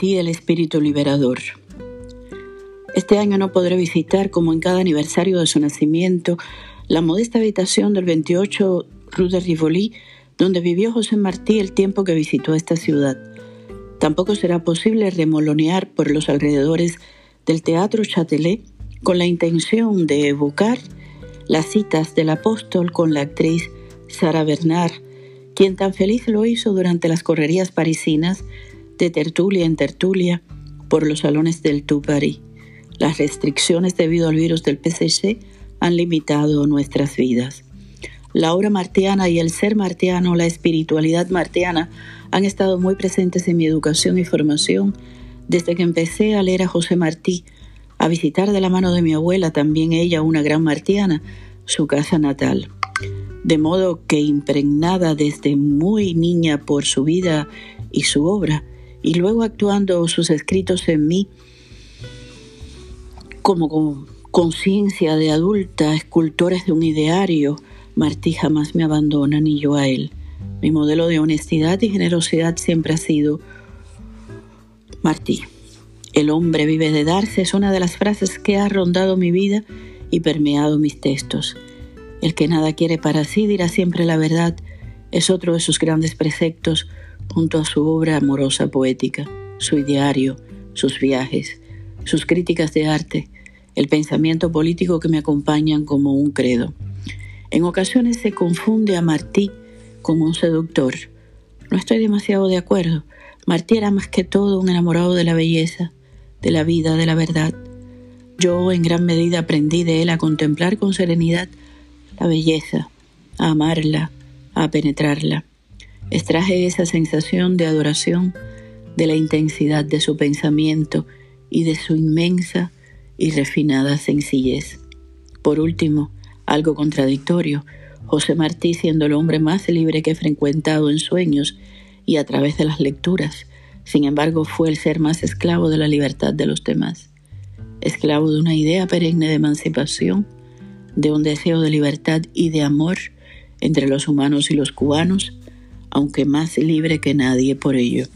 Martí el Espíritu Liberador. Este año no podré visitar, como en cada aniversario de su nacimiento, la modesta habitación del 28 Rue de Rivoli, donde vivió José Martí el tiempo que visitó esta ciudad. Tampoco será posible remolonear por los alrededores del Teatro Châtelet con la intención de evocar las citas del apóstol con la actriz Sara Bernard, quien tan feliz lo hizo durante las correrías parisinas de tertulia en tertulia por los salones del Tout Paris. Las restricciones debido al virus del PCC han limitado nuestras vidas. La obra martiana y el ser martiano, la espiritualidad martiana, han estado muy presentes en mi educación y formación desde que empecé a leer a José Martí, a visitar de la mano de mi abuela, también ella una gran martiana, su casa natal. De modo que impregnada desde muy niña por su vida y su obra, y luego actuando sus escritos en mí como conciencia de adulta, escultores de un ideario, Martí jamás me abandona ni yo a él. Mi modelo de honestidad y generosidad siempre ha sido Martí. El hombre vive de darse es una de las frases que ha rondado mi vida y permeado mis textos. El que nada quiere para sí dirá siempre la verdad es otro de sus grandes preceptos junto a su obra amorosa poética, su ideario, sus viajes, sus críticas de arte, el pensamiento político que me acompañan como un credo. En ocasiones se confunde a Martí como un seductor. No estoy demasiado de acuerdo. Martí era más que todo un enamorado de la belleza, de la vida, de la verdad. Yo en gran medida aprendí de él a contemplar con serenidad la belleza, a amarla, a penetrarla. Extraje esa sensación de adoración de la intensidad de su pensamiento y de su inmensa y refinada sencillez. Por último, algo contradictorio, José Martí siendo el hombre más libre que he frecuentado en sueños y a través de las lecturas, sin embargo fue el ser más esclavo de la libertad de los demás, esclavo de una idea perenne de emancipación, de un deseo de libertad y de amor entre los humanos y los cubanos, aunque más libre que nadie por ello.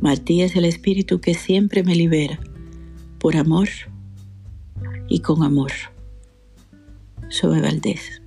Martí es el espíritu que siempre me libera, por amor y con amor. Sobe Valdés.